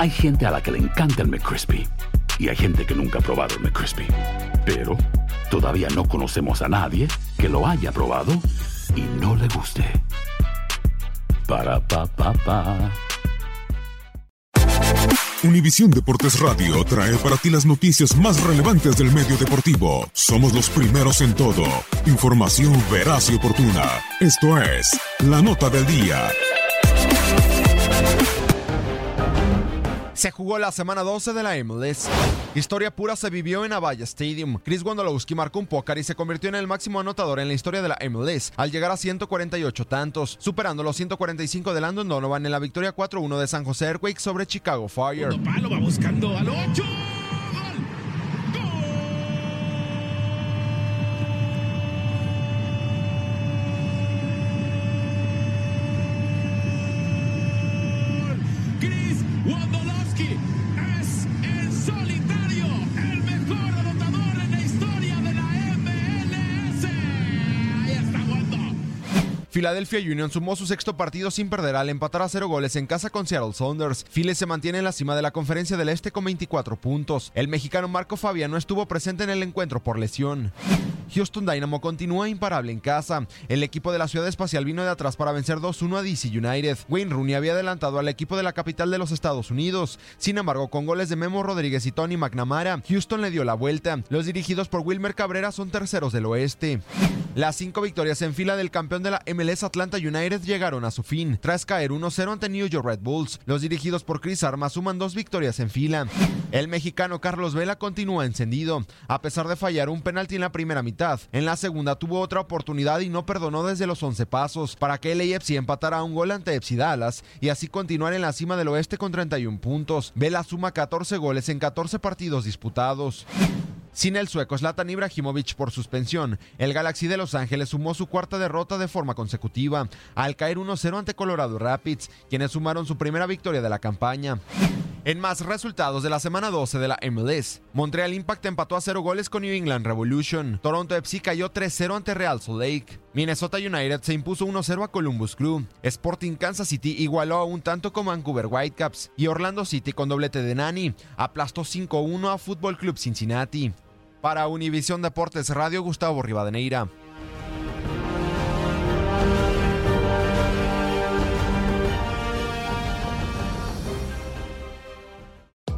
Hay gente a la que le encanta el McCrispy y hay gente que nunca ha probado el McCrispy. Pero todavía no conocemos a nadie que lo haya probado y no le guste. Para pa pa pa. Univisión Deportes Radio trae para ti las noticias más relevantes del medio deportivo. Somos los primeros en todo. Información veraz y oportuna. Esto es La Nota del Día. Se jugó la semana 12 de la MLS. Historia pura se vivió en Avaya Stadium. Chris Wondolowski marcó un pócar y se convirtió en el máximo anotador en la historia de la MLS al llegar a 148 tantos, superando los 145 de Landon Donovan en la victoria 4-1 de San José Earthquake sobre Chicago Fire. Palo va buscando al 8. Philadelphia Union sumó su sexto partido sin perder al empatar a cero goles en casa con Seattle Saunders. Philly se mantiene en la cima de la conferencia del Este con 24 puntos. El mexicano Marco Fabiano estuvo presente en el encuentro por lesión. Houston Dynamo continúa imparable en casa. El equipo de la ciudad espacial vino de atrás para vencer 2-1 a DC United. Wayne Rooney había adelantado al equipo de la capital de los Estados Unidos. Sin embargo, con goles de Memo Rodríguez y Tony McNamara, Houston le dio la vuelta. Los dirigidos por Wilmer Cabrera son terceros del oeste. Las cinco victorias en fila del campeón de la MLS Atlanta United llegaron a su fin, tras caer 1-0 ante New York Red Bulls. Los dirigidos por Chris Arma suman dos victorias en fila. El mexicano Carlos Vela continúa encendido, a pesar de fallar un penalti en la primera mitad. En la segunda tuvo otra oportunidad y no perdonó desde los 11 pasos para que el AFC empatara un gol ante FC Dallas y así continuar en la cima del oeste con 31 puntos. Vela suma 14 goles en 14 partidos disputados. Sin el sueco Zlatan Ibrahimovic por suspensión, el Galaxy de Los Ángeles sumó su cuarta derrota de forma consecutiva, al caer 1-0 ante Colorado Rapids, quienes sumaron su primera victoria de la campaña. En más resultados de la semana 12 de la MLS, Montreal Impact empató a 0 goles con New England Revolution, Toronto FC cayó 3-0 ante Real Salt Lake, Minnesota United se impuso 1-0 a Columbus Crew, Sporting Kansas City igualó a un tanto con Vancouver Whitecaps y Orlando City con doblete de Nani aplastó 5-1 a Fútbol Club Cincinnati. Para Univisión Deportes Radio, Gustavo Rivadeneira.